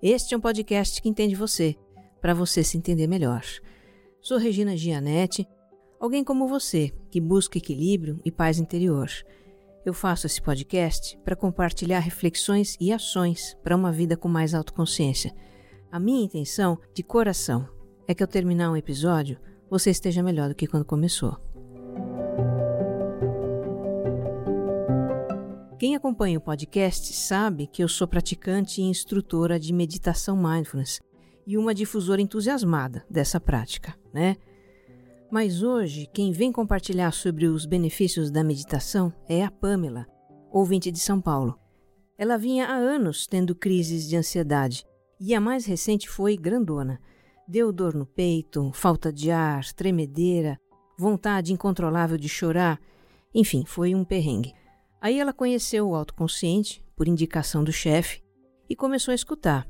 Este é um podcast que entende você, para você se entender melhor. Sou Regina Gianetti, alguém como você que busca equilíbrio e paz interior. Eu faço esse podcast para compartilhar reflexões e ações para uma vida com mais autoconsciência. A minha intenção, de coração, é que ao terminar um episódio, você esteja melhor do que quando começou. Quem acompanha o podcast sabe que eu sou praticante e instrutora de meditação mindfulness e uma difusora entusiasmada dessa prática, né? Mas hoje, quem vem compartilhar sobre os benefícios da meditação é a Pamela, ouvinte de São Paulo. Ela vinha há anos tendo crises de ansiedade e a mais recente foi grandona. Deu dor no peito, falta de ar, tremedeira, vontade incontrolável de chorar, enfim, foi um perrengue. Aí ela conheceu o autoconsciente, por indicação do chefe, e começou a escutar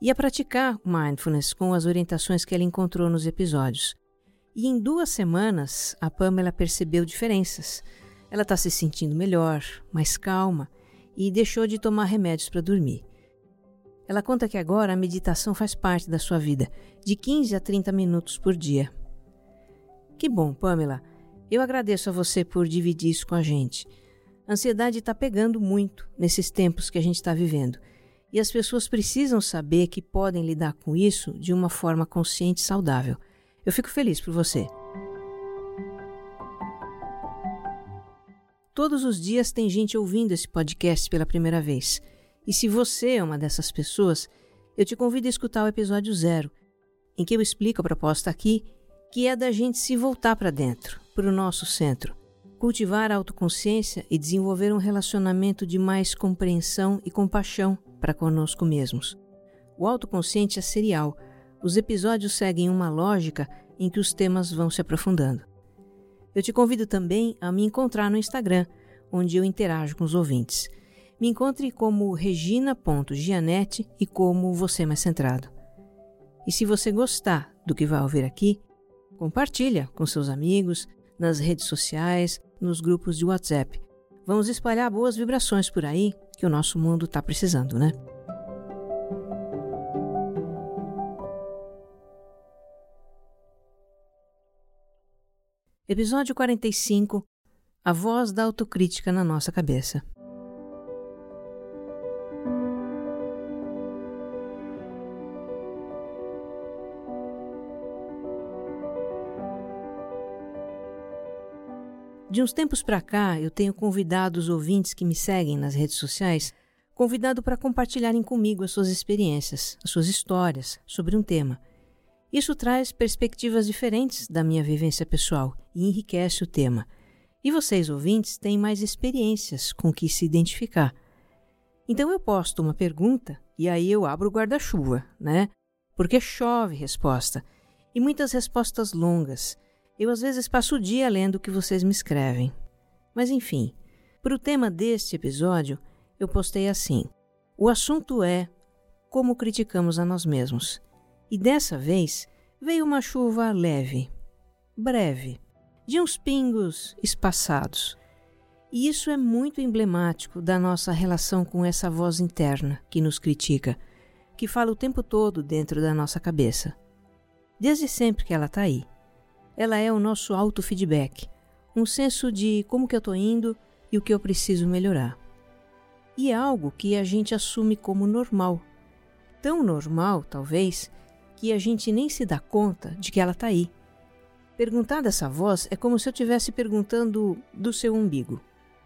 e a praticar mindfulness com as orientações que ela encontrou nos episódios. E em duas semanas, a Pamela percebeu diferenças. Ela está se sentindo melhor, mais calma e deixou de tomar remédios para dormir. Ela conta que agora a meditação faz parte da sua vida, de 15 a 30 minutos por dia. Que bom, Pamela. Eu agradeço a você por dividir isso com a gente. A ansiedade está pegando muito nesses tempos que a gente está vivendo. E as pessoas precisam saber que podem lidar com isso de uma forma consciente e saudável. Eu fico feliz por você. Todos os dias tem gente ouvindo esse podcast pela primeira vez. E se você é uma dessas pessoas, eu te convido a escutar o episódio zero, em que eu explico a proposta aqui, que é da gente se voltar para dentro, para o nosso centro cultivar a autoconsciência e desenvolver um relacionamento de mais compreensão e compaixão para conosco mesmos. O autoconsciente é serial. Os episódios seguem uma lógica em que os temas vão se aprofundando. Eu te convido também a me encontrar no Instagram, onde eu interajo com os ouvintes. Me encontre como regina.gianete e como você mais centrado. E se você gostar do que vai ouvir aqui, compartilha com seus amigos, nas redes sociais, nos grupos de WhatsApp. Vamos espalhar boas vibrações por aí que o nosso mundo está precisando, né? Episódio 45 A voz da autocrítica na nossa cabeça. De uns tempos para cá, eu tenho convidado os ouvintes que me seguem nas redes sociais, convidado para compartilharem comigo as suas experiências, as suas histórias sobre um tema. Isso traz perspectivas diferentes da minha vivência pessoal e enriquece o tema. E vocês, ouvintes, têm mais experiências com que se identificar. Então eu posto uma pergunta e aí eu abro o guarda-chuva, né? Porque chove resposta. E muitas respostas longas. Eu às vezes passo o dia lendo o que vocês me escrevem. Mas enfim, para o tema deste episódio, eu postei assim: o assunto é como criticamos a nós mesmos. E dessa vez veio uma chuva leve, breve, de uns pingos espaçados. E isso é muito emblemático da nossa relação com essa voz interna que nos critica, que fala o tempo todo dentro da nossa cabeça. Desde sempre que ela está aí ela é o nosso auto-feedback, um senso de como que eu estou indo e o que eu preciso melhorar. E é algo que a gente assume como normal. Tão normal, talvez, que a gente nem se dá conta de que ela está aí. Perguntar dessa voz é como se eu estivesse perguntando do seu umbigo.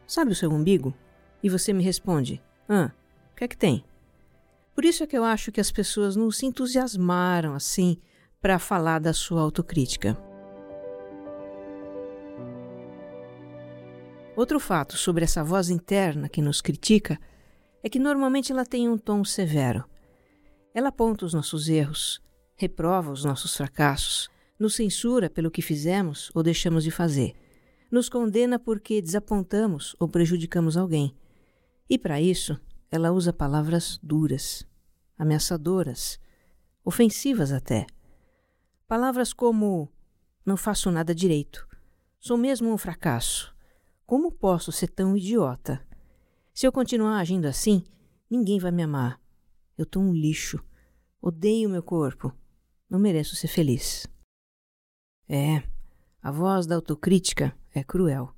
Sabe o seu umbigo? E você me responde: Ah, o que é que tem? Por isso é que eu acho que as pessoas não se entusiasmaram assim para falar da sua autocrítica. Outro fato sobre essa voz interna que nos critica é que normalmente ela tem um tom severo. Ela aponta os nossos erros, reprova os nossos fracassos, nos censura pelo que fizemos ou deixamos de fazer, nos condena porque desapontamos ou prejudicamos alguém. E para isso, ela usa palavras duras, ameaçadoras, ofensivas até. Palavras como: não faço nada direito, sou mesmo um fracasso. Como posso ser tão idiota? Se eu continuar agindo assim, ninguém vai me amar. Eu tô um lixo. Odeio meu corpo. Não mereço ser feliz. É, a voz da autocrítica é cruel.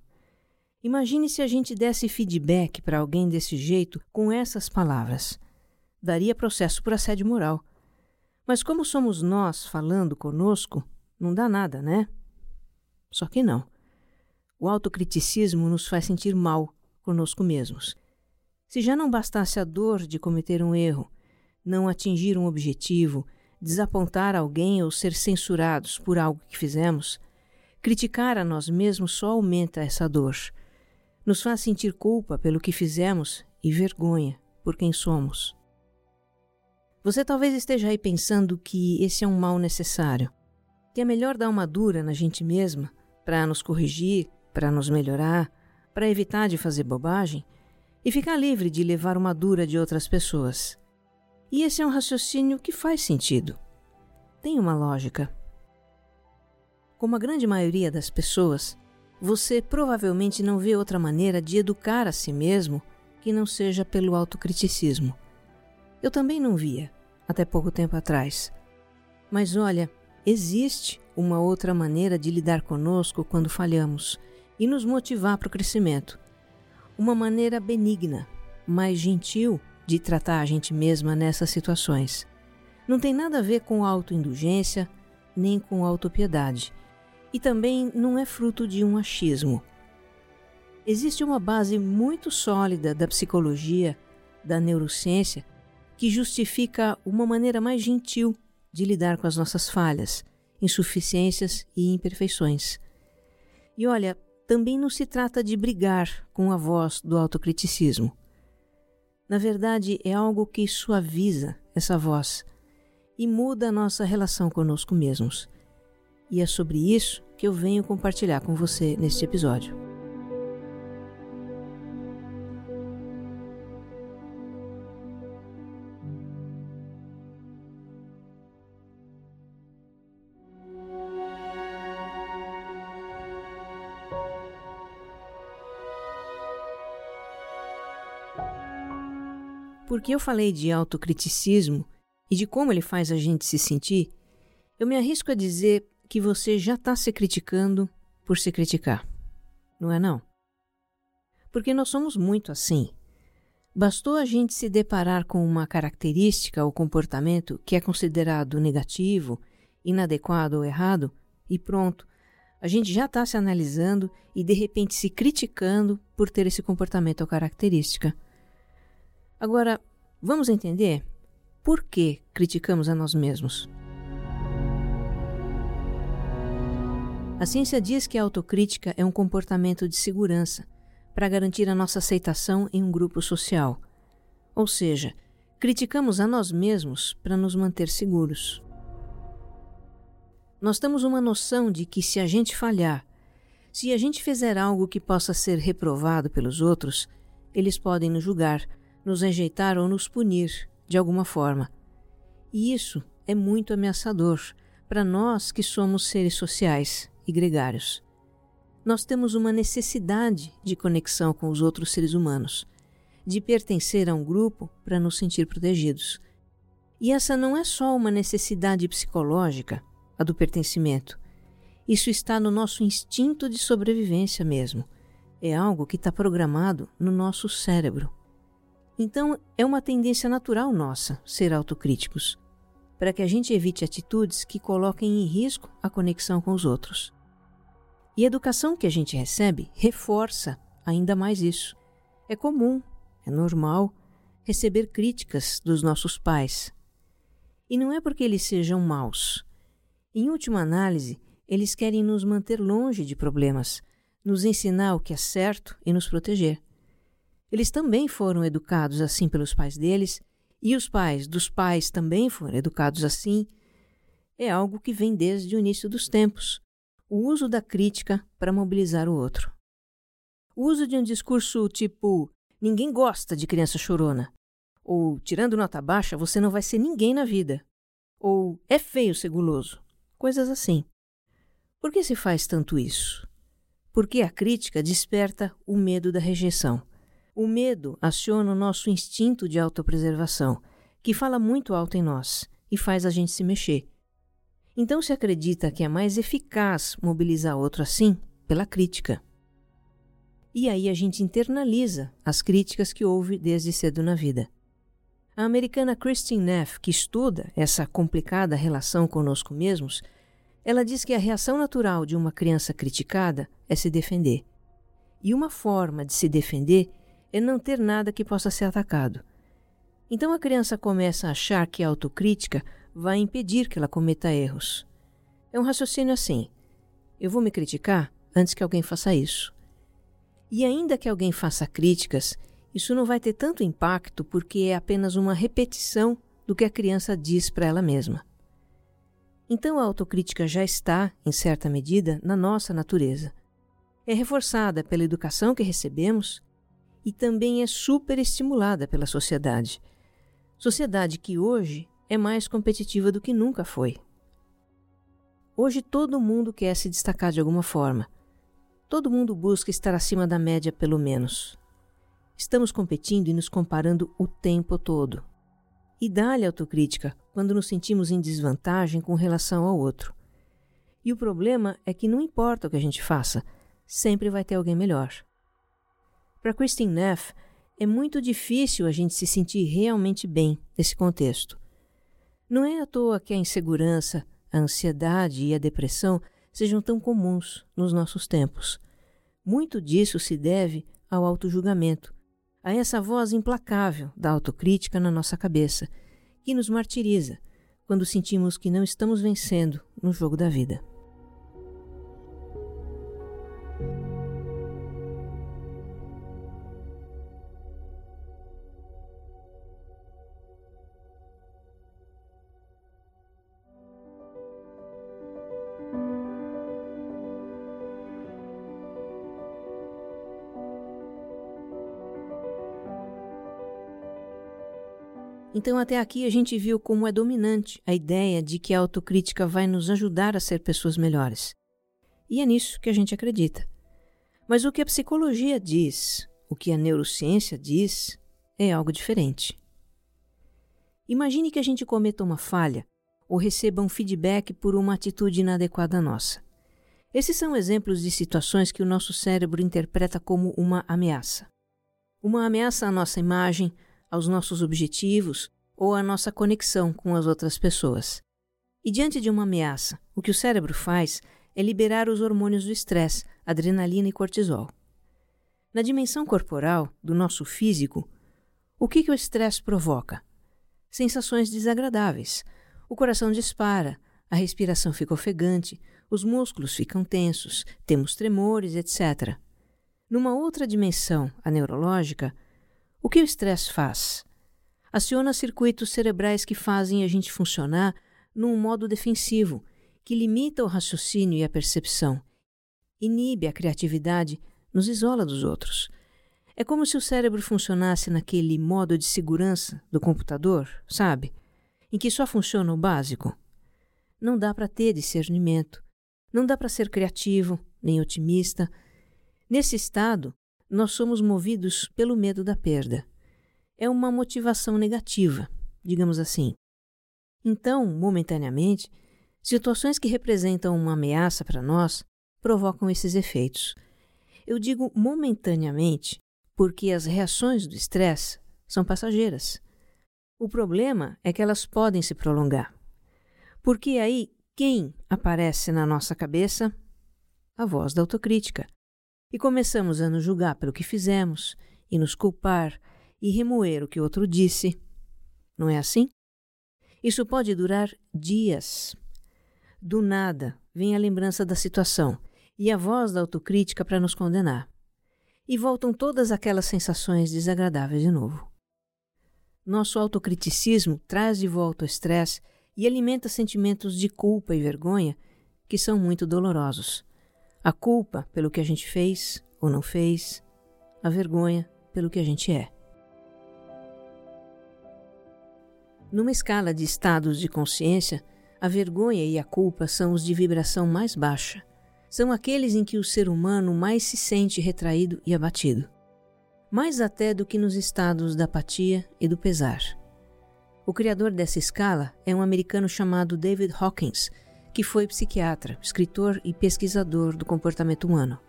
Imagine se a gente desse feedback para alguém desse jeito com essas palavras. Daria processo por assédio moral. Mas como somos nós falando conosco, não dá nada, né? Só que não. O autocriticismo nos faz sentir mal conosco mesmos. Se já não bastasse a dor de cometer um erro, não atingir um objetivo, desapontar alguém ou ser censurados por algo que fizemos, criticar a nós mesmos só aumenta essa dor. Nos faz sentir culpa pelo que fizemos e vergonha por quem somos. Você talvez esteja aí pensando que esse é um mal necessário, que é melhor dar uma dura na gente mesma para nos corrigir, para nos melhorar, para evitar de fazer bobagem e ficar livre de levar uma dura de outras pessoas. E esse é um raciocínio que faz sentido. Tem uma lógica. Como a grande maioria das pessoas, você provavelmente não vê outra maneira de educar a si mesmo que não seja pelo autocriticismo. Eu também não via, até pouco tempo atrás. Mas olha, existe uma outra maneira de lidar conosco quando falhamos e nos motivar para o crescimento. Uma maneira benigna, mais gentil de tratar a gente mesma nessas situações. Não tem nada a ver com autoindulgência nem com autopiedade. E também não é fruto de um achismo. Existe uma base muito sólida da psicologia, da neurociência, que justifica uma maneira mais gentil de lidar com as nossas falhas, insuficiências e imperfeições. E olha, também não se trata de brigar com a voz do autocriticismo. Na verdade, é algo que suaviza essa voz e muda a nossa relação conosco mesmos. E é sobre isso que eu venho compartilhar com você neste episódio. Porque eu falei de autocriticismo e de como ele faz a gente se sentir, eu me arrisco a dizer que você já está se criticando por se criticar. Não é não? Porque nós somos muito assim. Bastou a gente se deparar com uma característica ou comportamento que é considerado negativo, inadequado ou errado, e pronto, a gente já está se analisando e de repente se criticando por ter esse comportamento ou característica. Agora, vamos entender por que criticamos a nós mesmos. A ciência diz que a autocrítica é um comportamento de segurança para garantir a nossa aceitação em um grupo social. Ou seja, criticamos a nós mesmos para nos manter seguros. Nós temos uma noção de que se a gente falhar, se a gente fizer algo que possa ser reprovado pelos outros, eles podem nos julgar nos rejeitar ou nos punir de alguma forma. E isso é muito ameaçador para nós que somos seres sociais e gregários. Nós temos uma necessidade de conexão com os outros seres humanos, de pertencer a um grupo para nos sentir protegidos. E essa não é só uma necessidade psicológica, a do pertencimento. Isso está no nosso instinto de sobrevivência mesmo. É algo que está programado no nosso cérebro. Então, é uma tendência natural nossa ser autocríticos, para que a gente evite atitudes que coloquem em risco a conexão com os outros. E a educação que a gente recebe reforça ainda mais isso. É comum, é normal receber críticas dos nossos pais. E não é porque eles sejam maus. Em última análise, eles querem nos manter longe de problemas, nos ensinar o que é certo e nos proteger. Eles também foram educados assim pelos pais deles e os pais dos pais também foram educados assim, é algo que vem desde o início dos tempos o uso da crítica para mobilizar o outro. O uso de um discurso tipo ninguém gosta de criança chorona, ou tirando nota baixa você não vai ser ninguém na vida, ou é feio ser guloso, coisas assim. Por que se faz tanto isso? Porque a crítica desperta o medo da rejeição. O medo aciona o nosso instinto de autopreservação, que fala muito alto em nós e faz a gente se mexer. Então se acredita que é mais eficaz mobilizar outro assim pela crítica. E aí a gente internaliza as críticas que houve desde cedo na vida. A americana Christine Neff, que estuda essa complicada relação conosco mesmos, ela diz que a reação natural de uma criança criticada é se defender. E uma forma de se defender é não ter nada que possa ser atacado. Então a criança começa a achar que a autocrítica vai impedir que ela cometa erros. É um raciocínio assim: eu vou me criticar antes que alguém faça isso. E ainda que alguém faça críticas, isso não vai ter tanto impacto porque é apenas uma repetição do que a criança diz para ela mesma. Então a autocrítica já está, em certa medida, na nossa natureza. É reforçada pela educação que recebemos e também é superestimulada pela sociedade. Sociedade que hoje é mais competitiva do que nunca foi. Hoje todo mundo quer se destacar de alguma forma. Todo mundo busca estar acima da média, pelo menos. Estamos competindo e nos comparando o tempo todo. E dá-lhe autocrítica quando nos sentimos em desvantagem com relação ao outro. E o problema é que não importa o que a gente faça, sempre vai ter alguém melhor. Para Christine Neff, é muito difícil a gente se sentir realmente bem nesse contexto. Não é à toa que a insegurança, a ansiedade e a depressão sejam tão comuns nos nossos tempos. Muito disso se deve ao autojulgamento, a essa voz implacável da autocrítica na nossa cabeça, que nos martiriza quando sentimos que não estamos vencendo no jogo da vida. Então, até aqui a gente viu como é dominante a ideia de que a autocrítica vai nos ajudar a ser pessoas melhores. E é nisso que a gente acredita. Mas o que a psicologia diz, o que a neurociência diz, é algo diferente. Imagine que a gente cometa uma falha ou receba um feedback por uma atitude inadequada nossa. Esses são exemplos de situações que o nosso cérebro interpreta como uma ameaça. Uma ameaça à nossa imagem, aos nossos objetivos ou à nossa conexão com as outras pessoas. E diante de uma ameaça, o que o cérebro faz é liberar os hormônios do estresse, adrenalina e cortisol. Na dimensão corporal, do nosso físico, o que, que o estresse provoca? Sensações desagradáveis. O coração dispara, a respiração fica ofegante, os músculos ficam tensos, temos tremores, etc. Numa outra dimensão, a neurológica, o que o estresse faz? Aciona circuitos cerebrais que fazem a gente funcionar num modo defensivo, que limita o raciocínio e a percepção, inibe a criatividade, nos isola dos outros. É como se o cérebro funcionasse naquele modo de segurança do computador, sabe? Em que só funciona o básico. Não dá para ter discernimento, não dá para ser criativo, nem otimista. Nesse estado, nós somos movidos pelo medo da perda. É uma motivação negativa, digamos assim. Então, momentaneamente, situações que representam uma ameaça para nós provocam esses efeitos. Eu digo momentaneamente porque as reações do estresse são passageiras. O problema é que elas podem se prolongar. Porque aí, quem aparece na nossa cabeça? A voz da autocrítica, e começamos a nos julgar pelo que fizemos e nos culpar e remoer o que outro disse. Não é assim? Isso pode durar dias. Do nada vem a lembrança da situação e a voz da autocrítica para nos condenar. E voltam todas aquelas sensações desagradáveis de novo. Nosso autocriticismo traz de volta o estresse e alimenta sentimentos de culpa e vergonha que são muito dolorosos. A culpa pelo que a gente fez ou não fez, a vergonha pelo que a gente é. Numa escala de estados de consciência, a vergonha e a culpa são os de vibração mais baixa. São aqueles em que o ser humano mais se sente retraído e abatido. Mais até do que nos estados da apatia e do pesar. O criador dessa escala é um americano chamado David Hawkins, que foi psiquiatra, escritor e pesquisador do comportamento humano.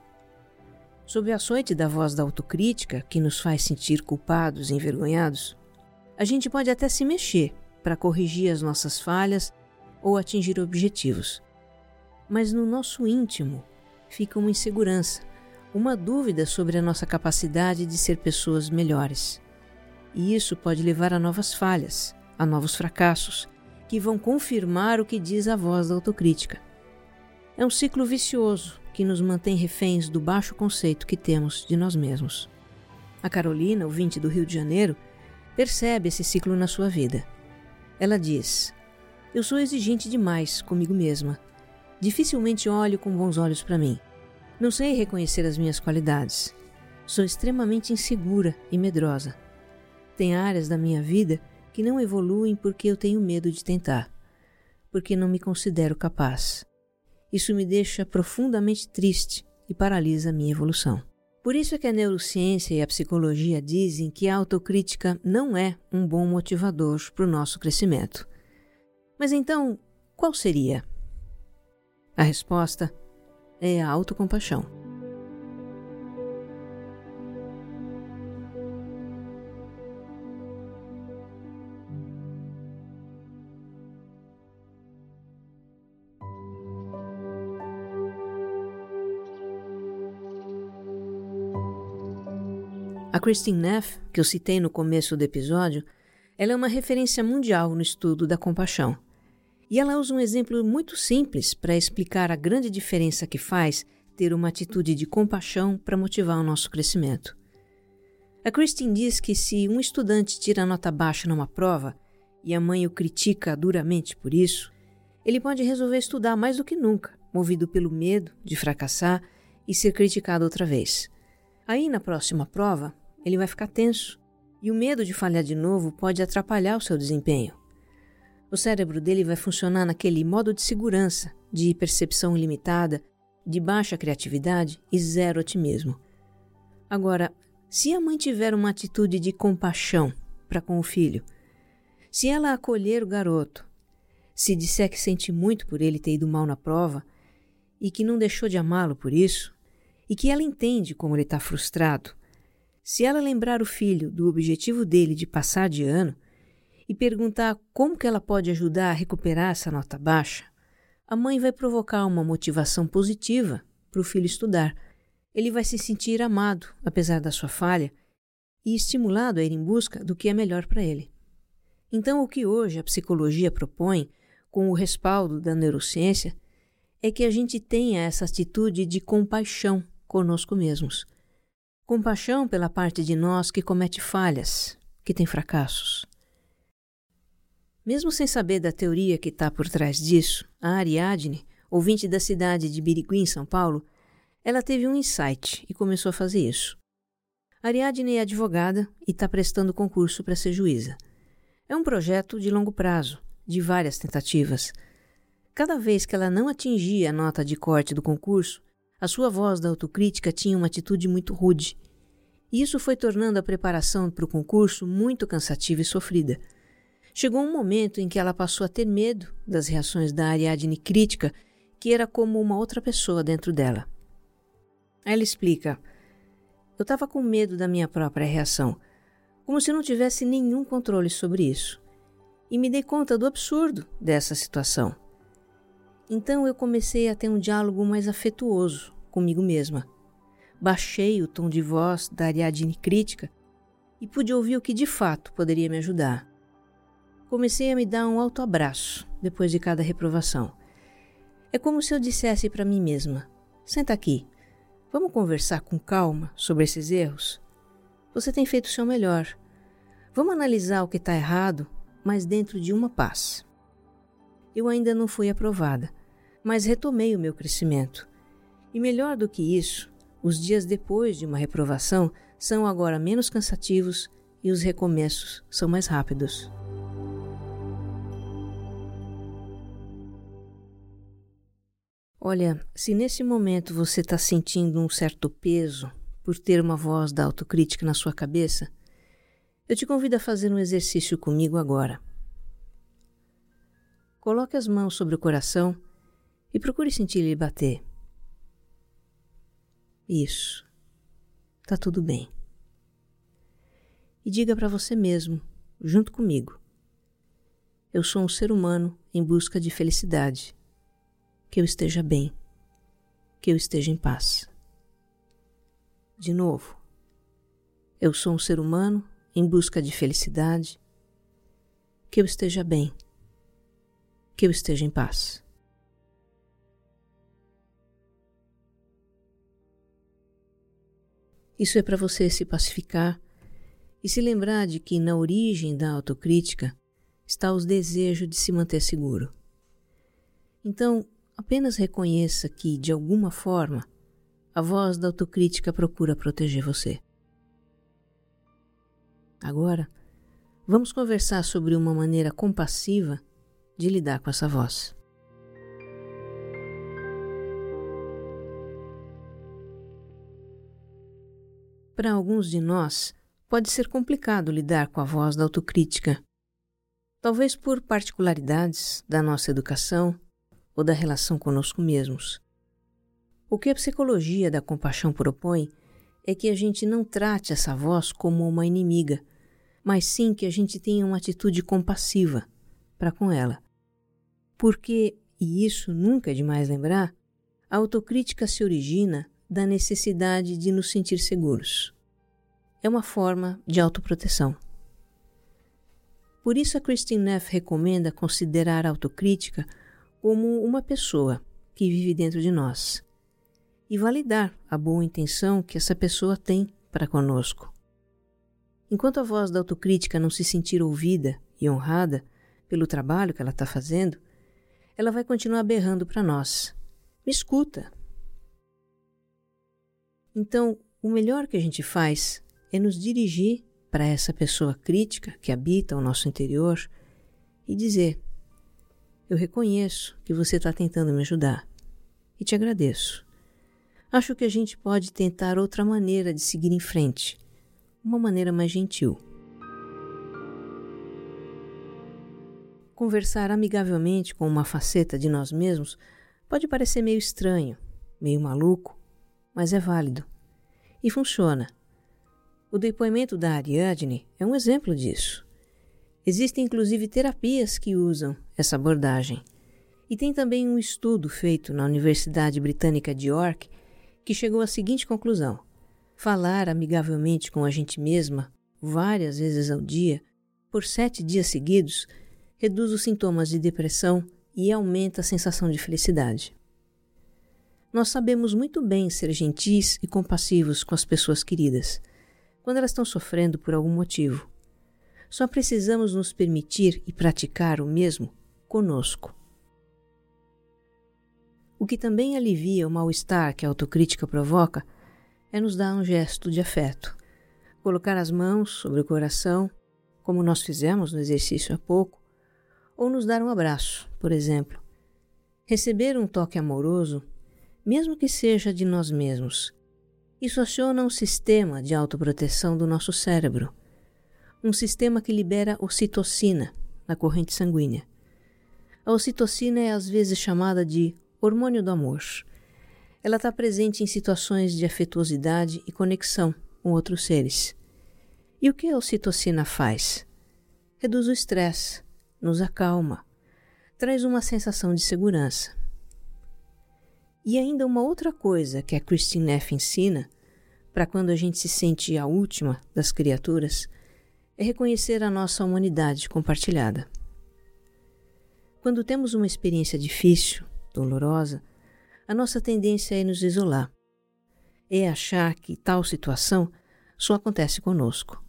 Sob o açoite da voz da autocrítica, que nos faz sentir culpados e envergonhados, a gente pode até se mexer para corrigir as nossas falhas ou atingir objetivos. Mas no nosso íntimo fica uma insegurança, uma dúvida sobre a nossa capacidade de ser pessoas melhores. E isso pode levar a novas falhas, a novos fracassos, que vão confirmar o que diz a voz da autocrítica. É um ciclo vicioso que nos mantém reféns do baixo conceito que temos de nós mesmos. A Carolina, ouvinte do Rio de Janeiro, percebe esse ciclo na sua vida. Ela diz: Eu sou exigente demais comigo mesma. Dificilmente olho com bons olhos para mim. Não sei reconhecer as minhas qualidades. Sou extremamente insegura e medrosa. Tem áreas da minha vida que não evoluem porque eu tenho medo de tentar, porque não me considero capaz. Isso me deixa profundamente triste e paralisa a minha evolução. Por isso é que a neurociência e a psicologia dizem que a autocrítica não é um bom motivador para o nosso crescimento. Mas então, qual seria? A resposta é a autocompaixão. Christine Neff, que eu citei no começo do episódio, ela é uma referência mundial no estudo da compaixão. E ela usa um exemplo muito simples para explicar a grande diferença que faz ter uma atitude de compaixão para motivar o nosso crescimento. A Christine diz que se um estudante tira nota baixa numa prova e a mãe o critica duramente por isso, ele pode resolver estudar mais do que nunca, movido pelo medo de fracassar e ser criticado outra vez. Aí, na próxima prova, ele vai ficar tenso e o medo de falhar de novo pode atrapalhar o seu desempenho. O cérebro dele vai funcionar naquele modo de segurança, de percepção ilimitada, de baixa criatividade e zero otimismo. Agora, se a mãe tiver uma atitude de compaixão para com o filho, se ela acolher o garoto, se disser que sente muito por ele ter ido mal na prova e que não deixou de amá-lo por isso, e que ela entende como ele está frustrado se ela lembrar o filho do objetivo dele de passar de ano e perguntar como que ela pode ajudar a recuperar essa nota baixa, a mãe vai provocar uma motivação positiva para o filho estudar. Ele vai se sentir amado, apesar da sua falha, e estimulado a ir em busca do que é melhor para ele. Então, o que hoje a psicologia propõe, com o respaldo da neurociência, é que a gente tenha essa atitude de compaixão conosco mesmos Compaixão pela parte de nós que comete falhas, que tem fracassos. Mesmo sem saber da teoria que está por trás disso, a Ariadne, ouvinte da cidade de Birigui, São Paulo, ela teve um insight e começou a fazer isso. Ariadne é advogada e está prestando concurso para ser juíza. É um projeto de longo prazo, de várias tentativas. Cada vez que ela não atingia a nota de corte do concurso, a sua voz da autocrítica tinha uma atitude muito rude. E isso foi tornando a preparação para o concurso muito cansativa e sofrida. Chegou um momento em que ela passou a ter medo das reações da Ariadne crítica, que era como uma outra pessoa dentro dela. Ela explica: Eu estava com medo da minha própria reação, como se não tivesse nenhum controle sobre isso. E me dei conta do absurdo dessa situação. Então eu comecei a ter um diálogo mais afetuoso comigo mesma. Baixei o tom de voz da Ariadne crítica e pude ouvir o que de fato poderia me ajudar. Comecei a me dar um alto abraço depois de cada reprovação. É como se eu dissesse para mim mesma: Senta aqui, vamos conversar com calma sobre esses erros? Você tem feito o seu melhor. Vamos analisar o que está errado, mas dentro de uma paz. Eu ainda não fui aprovada, mas retomei o meu crescimento. E melhor do que isso, os dias depois de uma reprovação são agora menos cansativos e os recomeços são mais rápidos. Olha, se nesse momento você está sentindo um certo peso por ter uma voz da autocrítica na sua cabeça, eu te convido a fazer um exercício comigo agora. Coloque as mãos sobre o coração e procure sentir ele bater. Isso. Tá tudo bem. E diga para você mesmo, junto comigo: Eu sou um ser humano em busca de felicidade. Que eu esteja bem. Que eu esteja em paz. De novo. Eu sou um ser humano em busca de felicidade. Que eu esteja bem. Que eu esteja em paz. Isso é para você se pacificar e se lembrar de que na origem da autocrítica está o desejo de se manter seguro. Então, apenas reconheça que, de alguma forma, a voz da autocrítica procura proteger você. Agora, vamos conversar sobre uma maneira compassiva de lidar com essa voz. Para alguns de nós, pode ser complicado lidar com a voz da autocrítica. Talvez por particularidades da nossa educação ou da relação conosco mesmos. O que a psicologia da compaixão propõe é que a gente não trate essa voz como uma inimiga, mas sim que a gente tenha uma atitude compassiva para com ela. Porque, e isso nunca é demais lembrar, a autocrítica se origina da necessidade de nos sentir seguros. É uma forma de autoproteção. Por isso, a Christine Neff recomenda considerar a autocrítica como uma pessoa que vive dentro de nós e validar a boa intenção que essa pessoa tem para conosco. Enquanto a voz da autocrítica não se sentir ouvida e honrada pelo trabalho que ela está fazendo, ela vai continuar berrando para nós: Me escuta, então, o melhor que a gente faz é nos dirigir para essa pessoa crítica que habita o nosso interior e dizer: Eu reconheço que você está tentando me ajudar e te agradeço. Acho que a gente pode tentar outra maneira de seguir em frente, uma maneira mais gentil. Conversar amigavelmente com uma faceta de nós mesmos pode parecer meio estranho, meio maluco, mas é válido. E funciona. O depoimento da Ariadne é um exemplo disso. Existem inclusive terapias que usam essa abordagem. E tem também um estudo feito na Universidade Britânica de York que chegou à seguinte conclusão: falar amigavelmente com a gente mesma várias vezes ao dia, por sete dias seguidos, reduz os sintomas de depressão e aumenta a sensação de felicidade. Nós sabemos muito bem ser gentis e compassivos com as pessoas queridas, quando elas estão sofrendo por algum motivo. Só precisamos nos permitir e praticar o mesmo conosco. O que também alivia o mal-estar que a autocrítica provoca é nos dar um gesto de afeto. Colocar as mãos sobre o coração, como nós fizemos no exercício há pouco, ou nos dar um abraço, por exemplo. Receber um toque amoroso mesmo que seja de nós mesmos. Isso aciona um sistema de autoproteção do nosso cérebro, um sistema que libera ocitocina na corrente sanguínea. A ocitocina é às vezes chamada de hormônio do amor. Ela está presente em situações de afetuosidade e conexão com outros seres. E o que a ocitocina faz? Reduz o estresse, nos acalma, traz uma sensação de segurança. E ainda uma outra coisa que a Christine Neff ensina, para quando a gente se sente a última das criaturas, é reconhecer a nossa humanidade compartilhada. Quando temos uma experiência difícil, dolorosa, a nossa tendência é nos isolar. É achar que tal situação só acontece conosco.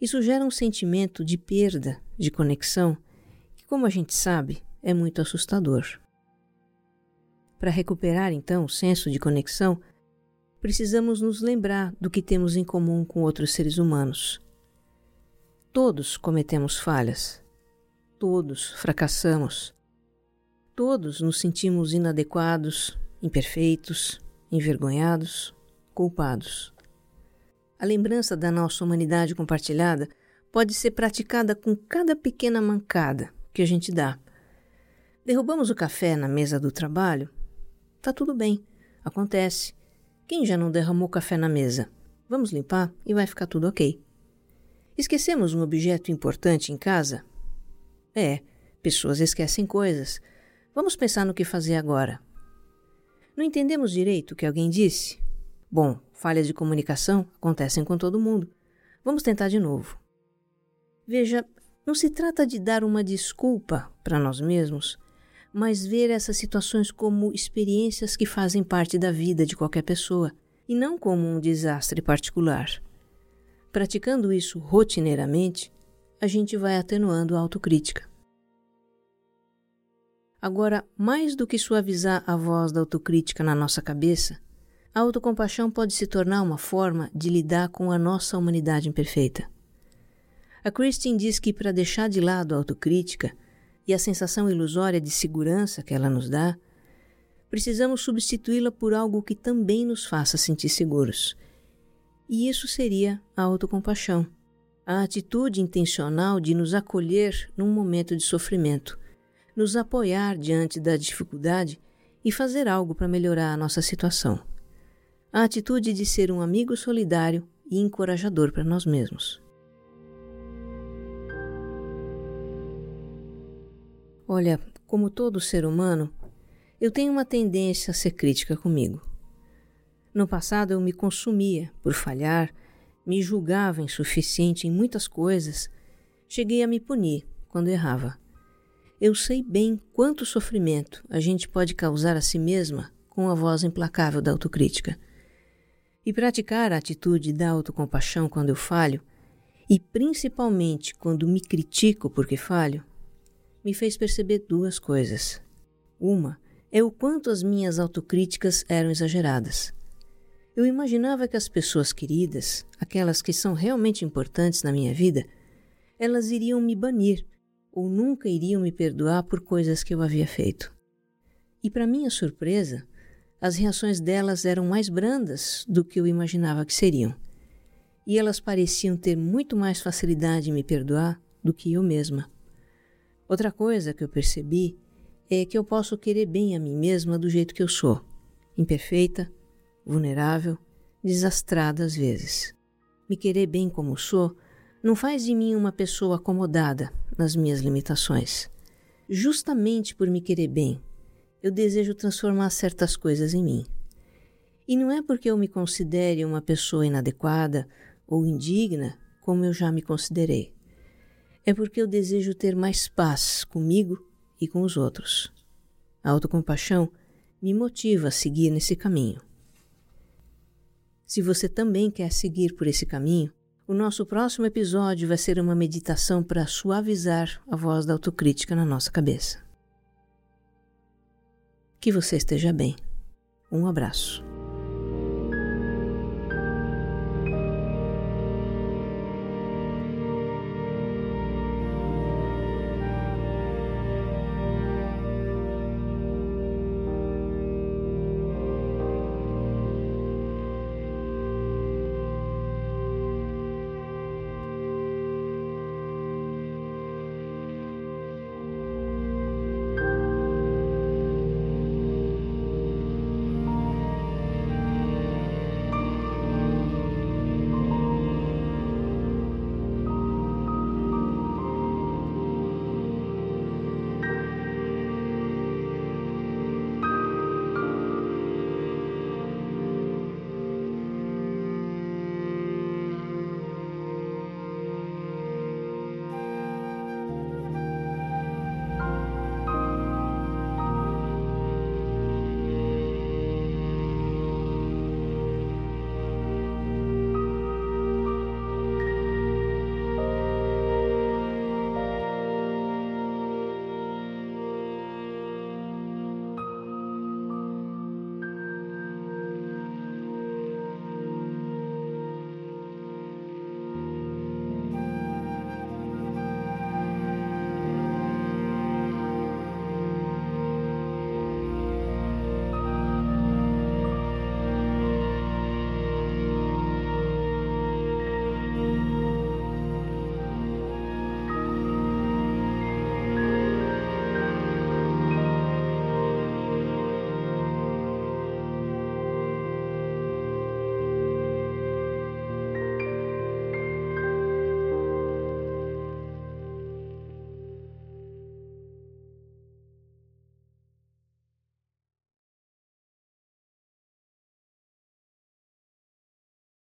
Isso gera um sentimento de perda de conexão como a gente sabe, é muito assustador. Para recuperar então o senso de conexão, precisamos nos lembrar do que temos em comum com outros seres humanos. Todos cometemos falhas. Todos fracassamos. Todos nos sentimos inadequados, imperfeitos, envergonhados, culpados. A lembrança da nossa humanidade compartilhada pode ser praticada com cada pequena mancada que a gente dá. Derrubamos o café na mesa do trabalho? Tá tudo bem, acontece. Quem já não derramou café na mesa? Vamos limpar e vai ficar tudo ok. Esquecemos um objeto importante em casa? É, pessoas esquecem coisas. Vamos pensar no que fazer agora. Não entendemos direito o que alguém disse? Bom, falhas de comunicação acontecem com todo mundo. Vamos tentar de novo. Veja, não se trata de dar uma desculpa para nós mesmos, mas ver essas situações como experiências que fazem parte da vida de qualquer pessoa e não como um desastre particular. Praticando isso rotineiramente, a gente vai atenuando a autocrítica. Agora, mais do que suavizar a voz da autocrítica na nossa cabeça, a autocompaixão pode se tornar uma forma de lidar com a nossa humanidade imperfeita. A Christine diz que para deixar de lado a autocrítica e a sensação ilusória de segurança que ela nos dá, precisamos substituí-la por algo que também nos faça sentir seguros. E isso seria a autocompaixão, a atitude intencional de nos acolher num momento de sofrimento nos apoiar diante da dificuldade e fazer algo para melhorar a nossa situação. A atitude de ser um amigo solidário e encorajador para nós mesmos. Olha, como todo ser humano, eu tenho uma tendência a ser crítica comigo. No passado eu me consumia por falhar, me julgava insuficiente em muitas coisas, cheguei a me punir quando errava. Eu sei bem quanto sofrimento a gente pode causar a si mesma com a voz implacável da autocrítica. E praticar a atitude da autocompaixão quando eu falho, e principalmente quando me critico porque falho, me fez perceber duas coisas. Uma é o quanto as minhas autocríticas eram exageradas. Eu imaginava que as pessoas queridas, aquelas que são realmente importantes na minha vida, elas iriam me banir ou nunca iriam me perdoar por coisas que eu havia feito. E, para minha surpresa, as reações delas eram mais brandas do que eu imaginava que seriam. E elas pareciam ter muito mais facilidade em me perdoar do que eu mesma. Outra coisa que eu percebi é que eu posso querer bem a mim mesma do jeito que eu sou, imperfeita, vulnerável, desastrada às vezes. Me querer bem como sou não faz de mim uma pessoa acomodada nas minhas limitações. Justamente por me querer bem, eu desejo transformar certas coisas em mim. E não é porque eu me considere uma pessoa inadequada ou indigna como eu já me considerei. É porque eu desejo ter mais paz comigo e com os outros. A autocompaixão me motiva a seguir nesse caminho. Se você também quer seguir por esse caminho, o nosso próximo episódio vai ser uma meditação para suavizar a voz da autocrítica na nossa cabeça. Que você esteja bem. Um abraço.